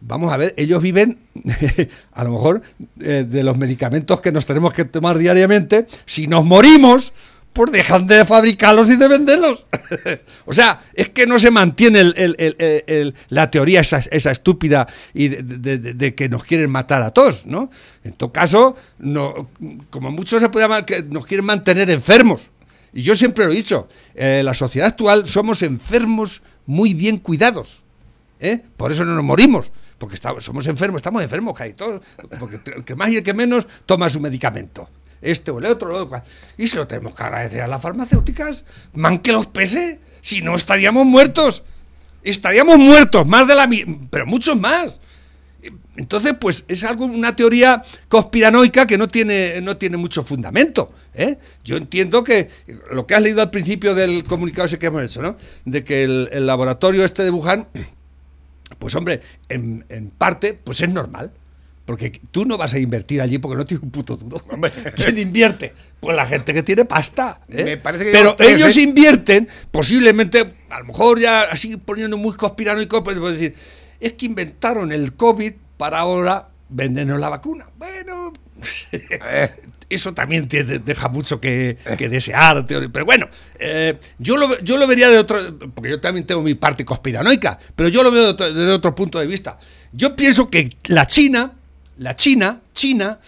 vamos a ver, ellos viven a lo mejor eh, de los medicamentos que nos tenemos que tomar diariamente. Si nos morimos, pues dejan de fabricarlos y de venderlos. o sea, es que no se mantiene la teoría esa, estúpida y de, que nos quieren matar a todos, ¿no? En todo caso, no, como muchos se puede que nos quieren mantener enfermos. Y yo siempre lo he dicho, eh, la sociedad actual somos enfermos muy bien cuidados. ¿eh? Por eso no nos morimos porque estamos, somos enfermos, estamos enfermos, casi todos, porque el que más y el que menos toma su medicamento. Este o el otro, el otro. Y se lo tenemos que agradecer a las farmacéuticas, man que los pese, si no estaríamos muertos. Estaríamos muertos, más de la pero muchos más. Entonces, pues es algo, una teoría conspiranoica que no tiene, no tiene mucho fundamento. ¿eh? Yo entiendo que lo que has leído al principio del comunicado ese que hemos hecho, ¿no? De que el, el laboratorio este de Wuhan pues hombre, en, parte, pues es normal. Porque tú no vas a invertir allí porque no tienes un puto duro. ¿Quién invierte? Pues la gente que tiene pasta. ¿eh? Pero ellos invierten, posiblemente, a lo mejor ya así poniendo muy conspiranoico, pues, pues decir, es que inventaron el COVID para ahora vendernos la vacuna. Bueno, eso también te deja mucho que, desear, pero bueno, eh, yo, lo, yo lo vería de otro, porque yo también tengo mi parte conspiranoica, pero yo lo veo desde otro, punto de vista. Yo pienso que la China, la China, China,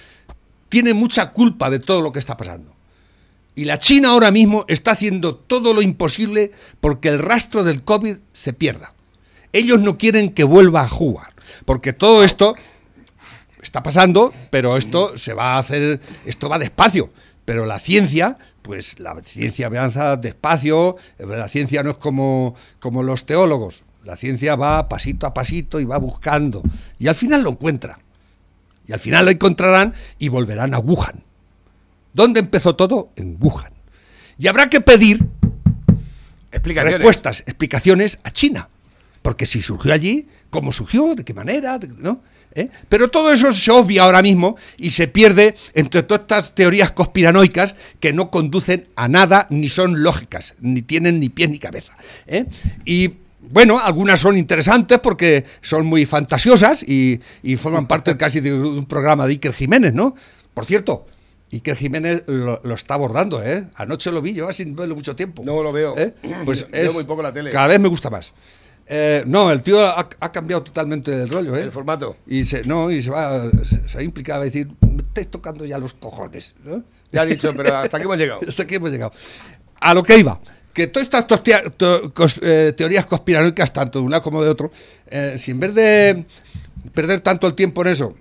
tiene mucha culpa de todo lo que está pasando. Y la China ahora mismo está haciendo todo lo imposible porque el rastro del COVID se pierda. Ellos no quieren que vuelva a jugar, porque todo esto está pasando, pero esto se va a hacer, esto va despacio. Pero la ciencia, pues la ciencia avanza despacio, la ciencia no es como, como los teólogos, La ciencia va pasito a pasito y va buscando. Y al final lo encuentra. Y al final lo encontrarán y volverán a Wuhan. ¿Dónde empezó todo? En Wuhan. Y habrá que pedir Explicaciones. respuestas, explicaciones a China. Porque si surgió allí, cómo surgió, de qué manera, ¿no? ¿Eh? Pero todo eso se obvia ahora mismo y se pierde entre todas estas teorías conspiranoicas que no conducen a nada, ni son lógicas, ni tienen ni pies ni cabeza. ¿eh? Y bueno, algunas son interesantes porque son muy fantasiosas y, y forman parte casi de un programa de Iker Jiménez, ¿no? Por cierto, Iker Jiménez lo, lo está abordando, ¿eh? Anoche lo vi, yo sin verlo mucho tiempo. No lo veo. ¿Eh? Pues Veo es, muy poco la tele. Cada vez me gusta más. Eh, no, el tío ha, ha cambiado totalmente el rollo, ¿eh? El formato. Y se, no, y se va, se, se va a decir, me estáis tocando ya los cojones, ¿no? Ya ha dicho, pero hasta aquí hemos llegado. Hasta aquí hemos llegado. A lo que iba, que todas estas to- cos- eh, teorías conspiranoicas, tanto de una como de otro, eh, si en vez de perder tanto el tiempo en eso,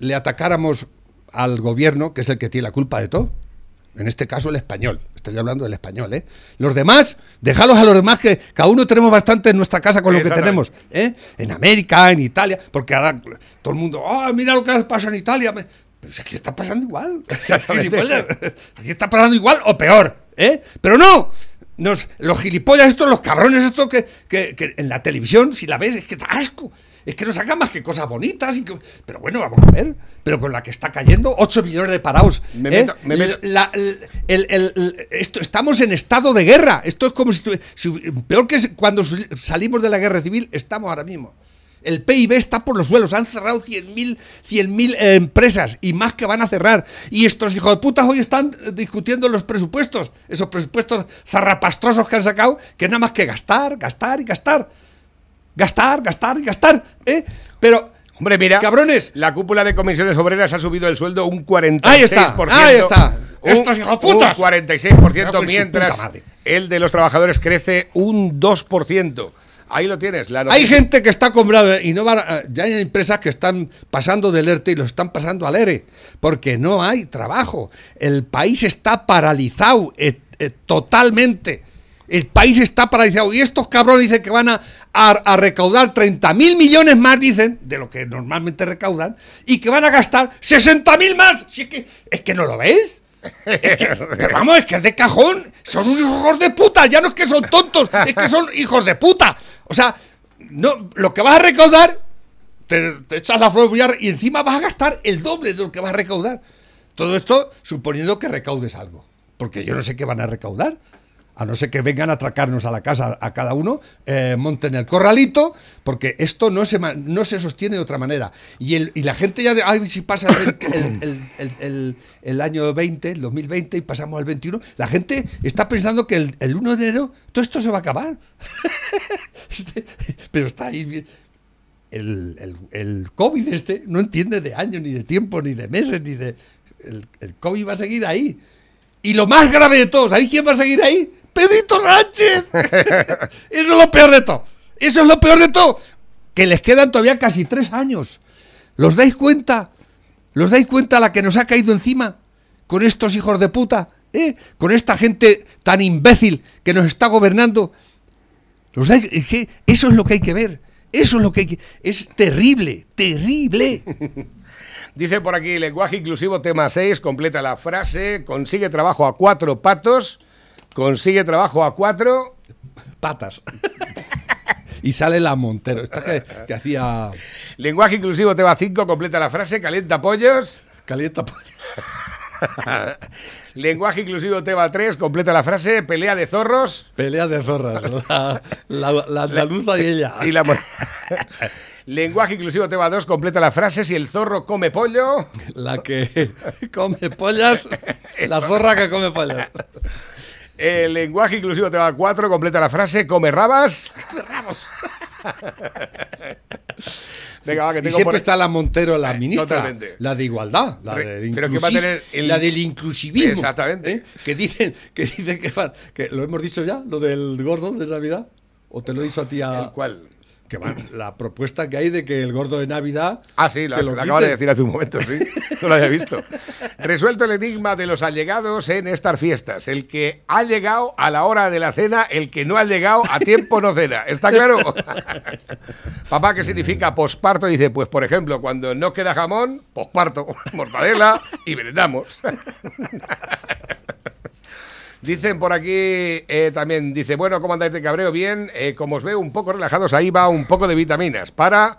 le atacáramos al gobierno, que es el que tiene la culpa de todo, en este caso el español, estoy hablando del español, ¿eh? Los demás, déjalos a los demás que cada uno tenemos bastante en nuestra casa con lo que tenemos, ¿eh? En América, en Italia, porque ahora todo el mundo, ¡ah, mira lo que pasa en Italia! Pero si aquí está pasando igual. Exactamente. Aquí está pasando igual o peor, ¿eh? Pero no. Nos, los gilipollas estos, los cabrones estos que, que- que en la televisión, si la ves, es que da asco. Es que no sacan más que cosas bonitas. Y que- pero bueno, vamos a ver. Pero con la que está cayendo, 8 millones de parados. Me ¿eh? meto- me meto- La- el- el- el- el- esto, estamos en estado de guerra. Esto es como si, si- peor que cuando salimos de la guerra civil, estamos ahora mismo. El PIB está por los suelos, han cerrado 100.000 100.000 eh, empresas y más que van a cerrar. Y estos hijos de putas hoy están eh, discutiendo los presupuestos, esos presupuestos zarrapastrosos que han sacado, que nada más que gastar, gastar y gastar. Gastar, gastar y gastar. ¿eh? Pero, Hombre, mira. cabrones, La cúpula de comisiones obreras ha subido el sueldo un 46%. Ahí está, ahí está. Un, Estos un 46%, Me cago en su mientras el de los trabajadores crece un 2%. Ahí lo tienes. La Hay gente que está comprando y no va a- ya hay empresas que están pasando del ERTE y los están pasando al ERE porque no hay trabajo. El país está paralizado eh, eh, totalmente. El país está paralizado y estos cabrones dicen que van a, a- a recaudar 30 mil millones más, dicen, de lo que normalmente recaudan, y que van a gastar 60 mil más. Si es que, es que no lo ves. Es que, pero vamos, es que es de cajón. Son unos hijos de puta. Ya no es que son tontos, es que son hijos de puta. O sea, no, lo que vas a recaudar, te, te echas la flor y encima vas a gastar el doble de lo que vas a recaudar. Todo esto suponiendo que recaudes algo. Porque yo no sé qué van a recaudar. A no ser que vengan a atracarnos a la casa a cada uno, eh, monten el corralito, porque esto no se, no se sostiene de otra manera. Y, el, y la gente ya, de, ay, si pasa el, el- año 20, el 2020 y pasamos al 21, la gente está pensando que el, el 1 de enero todo esto se va a acabar. Este- pero está ahí. El, COVID este no entiende de años, ni de tiempo, ni de meses, ni de... El, COVID va a seguir ahí. Y lo más grave de todo, ¿sabéis quién va a seguir ahí? ¡Pedrito Sánchez! Eso es lo peor de todo. Eso es lo peor de todo. Que les quedan todavía casi tres años. ¿Los dais cuenta? ¿Los dais cuenta la que nos ha caído encima? Con estos hijos de puta, ¿eh? Con esta gente tan imbécil que nos está gobernando. ¿Los dais- eso es lo que hay que ver. Eso es lo que hay que... Es terrible, terrible. Dice por aquí, lenguaje inclusivo, tema 6, completa la frase, consigue trabajo a cuatro patos, consigue trabajo a cuatro... Patas. y sale la Montero. Esta que, que hacía... Lenguaje inclusivo, tema 5, completa la frase, calienta pollos. Calienta pollo. Lenguaje inclusivo, tema 3, completa la frase, pelea de zorros. Pelea de zorras. La, la, y ella. Y la... mo- Lenguaje inclusivo, tema 2, completa la frase, si el zorro come pollo. La que come pollas. La zorra que come pollas. El lenguaje inclusivo, tema 4, completa la frase, come rabas. Venga, va, que Y siempre por- está la Montero, la Eh, ministra, totalmente. la de igualdad, la, Re- del, pero que va a inclusis- tener el- la del inclusivismo. Exactamente. ¿eh? Que dicen, que dicen que lo hemos dicho ya, lo del gordo de Navidad. ¿O te lo hizo a ti a, ¿El cuál? Que van, la propuesta que hay de que el gordo de Navidad. Ah, sí, lo, lo acabas de decir hace un momento, sí. No lo había visto. Resuelto el enigma de los allegados en estas fiestas. El que ha llegado a la hora de la cena, el que no ha llegado a tiempo no cena. ¿Está claro? Papá, ¿qué significa posparto? Dice, pues por ejemplo, cuando no queda jamón, posparto, mortadela y merendamos. Dicen por aquí eh, también, dice, bueno, ¿cómo andáis de cabreo? Bien, eh, como os veo un poco relajados, ahí va un poco de vitaminas para,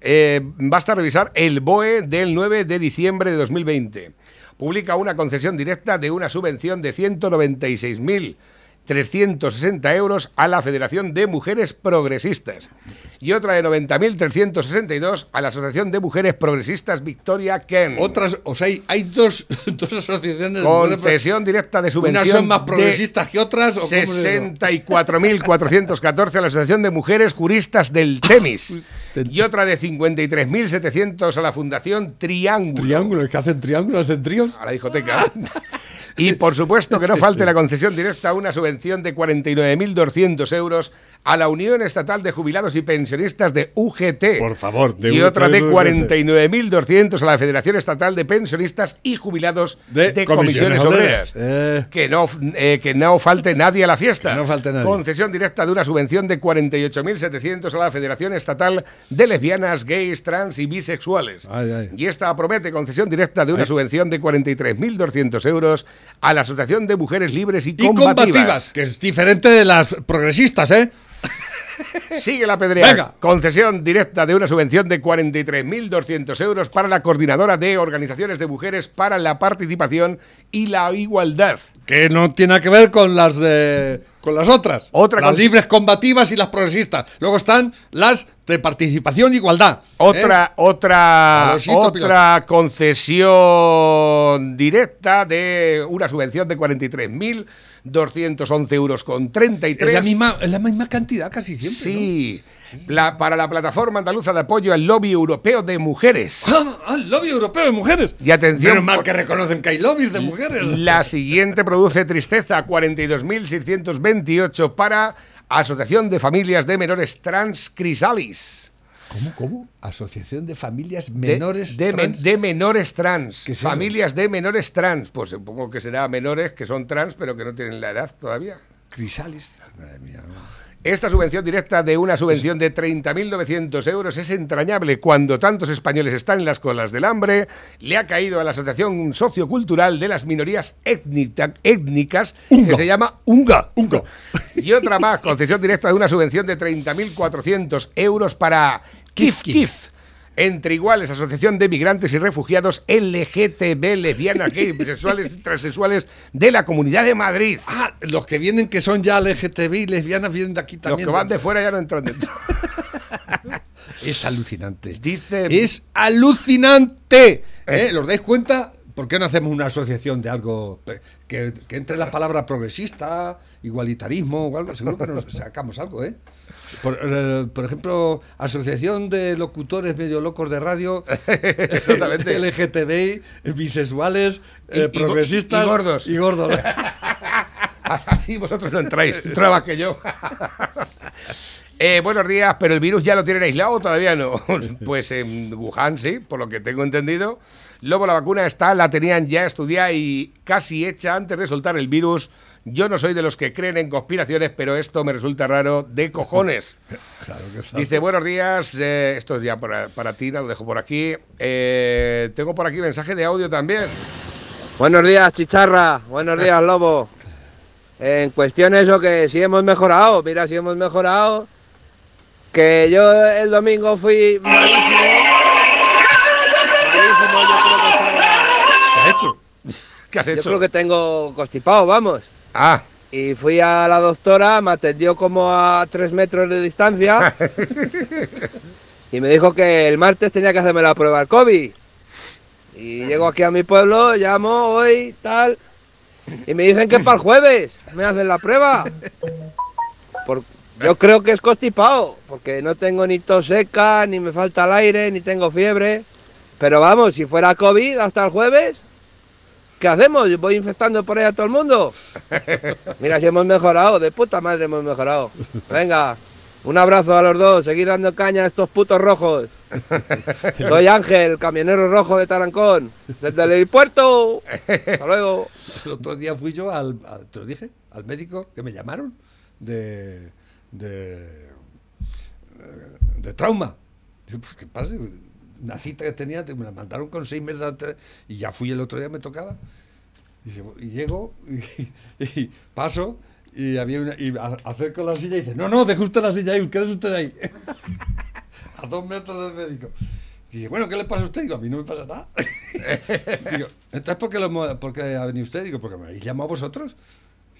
eh, basta revisar el BOE del 9 de diciembre de 2020. Publica una concesión directa de una subvención de 196.360 euros a la Federación de Mujeres Progresistas y otra de 90.362 a la Asociación de Mujeres Progresistas Victoria Ken. Otras, o sea, hay, hay dos, dos asociaciones. de mujeres Concesión directa de subvención. Unas son más de progresistas que otras. ¿o cómo es eso? 64.414 a la Asociación de Mujeres Juristas del Temis. Y otra de 53.700 a la Fundación Triángulo. Triángulos, que hacen triángulos en tríos. A la discoteca. Y por supuesto que no falte la concesión directa a una subvención de 49.200 euros a la Unión Estatal de Jubilados y Pensionistas de UGT. Por favor, de y otra de UGT. 49.200 a la Federación Estatal de Pensionistas y Jubilados de, De Comisiones, Obreras. Eh. Que, no, eh, que no falte nadie a la fiesta. Que no falte nadie. Concesión directa de una subvención de 48.700 a la Federación Estatal de Lesbianas, Gays, Trans y Bisexuales. Ay, ay. Y esta promete concesión directa de una subvención de 43.200 euros a la Asociación de Mujeres Libres y Y Combativas. combativas, que es diferente de las progresistas, ¿eh? Sigue la pedrea. Venga. Concesión directa de una subvención de 43.200 euros para la Coordinadora de Organizaciones de Mujeres para la Participación y la Igualdad. Que no tiene nada que ver con las de con las otras. Otra las con- libres combativas y las progresistas. Luego están las de participación e igualdad. ¿eh? Otra, otra, otra concesión directa de una subvención de 43.211 euros con 33. Es la misma, es la misma cantidad casi siempre. Sí, la, para la plataforma andaluza de apoyo al lobby europeo de mujeres. Ah, el lobby europeo de mujeres. Y atención, Menos mal que reconocen que hay lobbies de mujeres. La siguiente produce tristeza, 42.628 para Asociación de Familias de Menores Trans Crisalis. ¿Cómo, cómo? Asociación de Familias Menores de, trans. de menores trans. ¿Qué es eso? familias de menores trans. Pues supongo que será menores que son trans, pero que no tienen la edad todavía. Crisales. Madre mía. Esta subvención directa de una subvención de 30.900 euros es entrañable cuando tantos españoles están en las colas del hambre. Le ha caído a la Asociación Sociocultural de las Minorías Étnica- Étnicas, que se llama UNGA. Unga. Y otra más, concesión directa de una subvención de 30.400 euros para Kif Kif. Entre iguales, Asociación de Migrantes y Refugiados LGTB, lesbianas, gays, bisexuales y transexuales de la Comunidad de Madrid. Ah, los que vienen que son ya LGTB y lesbianas vienen de aquí Los también. que van de fuera ya no entran dentro. Es alucinante. Dice Es alucinante. ¿Eh? ¿Los dais cuenta? ¿Por qué no hacemos una asociación de algo que, que entre la palabra progresista, igualitarismo o algo? Seguro que nos sacamos algo, ¿eh? Por, eh, por ejemplo, Asociación de Locutores Medio Locos de Radio, Exactamente. LGTBI, bisexuales, eh, y progresistas y gordos. Y gordos. Así vosotros no entráis, entraba que yo. Eh, buenos días, pero el virus ya lo tienen aislado o todavía no. Pues en Wuhan sí, por lo que tengo entendido. Luego la vacuna está, la tenían ya estudiada y casi hecha antes de soltar el virus. Yo no soy de los que creen en conspiraciones, pero esto me resulta raro de cojones. Dice, buenos días, eh, esto es ya para, para ti, lo dejo por aquí. Eh, tengo por aquí mensaje de audio también. Buenos días, Chicharra. Buenos días, Lobo. En cuestión eso que si hemos mejorado, mira si hemos mejorado. Que yo el domingo fui malísimo. Malísimo, yo creo que estaba- ¿Qué ha hecho? ¿Qué has Yo hecho? creo que tengo constipado, vamos. Ah, Y fui a la doctora, me atendió como a tres metros de distancia. y me dijo que el martes tenía que hacerme la prueba del COVID. Y llego aquí a mi pueblo, llamo hoy, tal. Y me dicen que para el jueves me hacen la prueba. Por- yo creo que es constipado, porque no tengo ni tos seca, ni me falta el aire, ni tengo fiebre. Pero vamos, si fuera COVID hasta el jueves, ¿qué hacemos? ¿Voy infectando por ahí a todo el mundo? Mira, si hemos mejorado, de puta madre hemos mejorado. Venga, Un abrazo a los dos, seguir dando caña a estos putos rojos. Soy Ángel, camionero rojo de Tarancón, desde el aeropuerto. Hasta luego. El otro día fui yo al, al- te lo dije, al médico que me llamaron de de, eh, de trauma. Digo, pues qué pasa, una cita que tenía, te- me la mandaron con seis meses antes, y ya fui el otro día, me tocaba. Y, llego y, paso y había una, y acerco la silla y dice, no, no, deje usted la silla ahí, quédese usted ahí. a dos metros del médico. Y dice, bueno, ¿qué le pasa a usted? Digo, a mí no me pasa nada. Digo, entonces, ¿por qué, lo ha venido usted? Digo, porque me habéis llamado vosotros.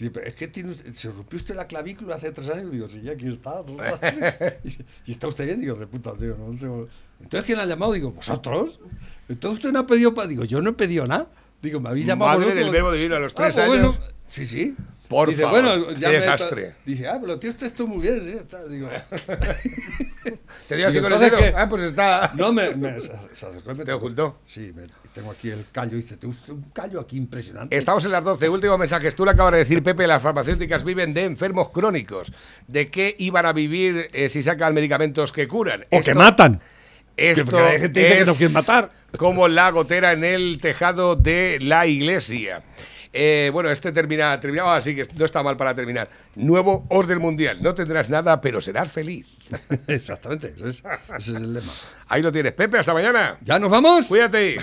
Dice, "Pero es que tiene usted- se rompió usted la clavícula hace tres años. Digo, sí, aquí está. y, y está usted bien. Digo, de puta, tío. No. Entonces, ¿quién ha llamado? Digo, ¿vosotros? Entonces, usted no ha pedido para. Digo, yo no he pedido nada. Digo, me habéis llamado Madre vosotros. del verbo divino, a los Ah, tres pues años. bueno. Sí, sí. Por dice, favor, bueno, ya me- desastre. Dice, ah, pero tío, usted esto muy bien, sí, está. Digo, Te dio así con el dedo. Ah, pues está. No, me, me- se, se me ¿Te ocultó? Sí, me- tengo aquí el callo. Dice, ¿te gusta un callo aquí impresionante? Estamos en las 12. Último mensaje. Tú le acabas de decir, Pepe, las farmacéuticas viven de enfermos crónicos. ¿De qué iban a vivir eh, si sacan medicamentos que curan? O que matan. Esto porque hay gente que dice que no es quieren matar. Como la gotera en el tejado de la iglesia. Eh, bueno, este termina, terminaba así que no está mal para terminar. Nuevo orden mundial. No tendrás nada, pero serás feliz. Exactamente, ese es, ese es el lema. Ahí lo tienes, Pepe. Hasta mañana. ¿Ya nos vamos? Cuídate.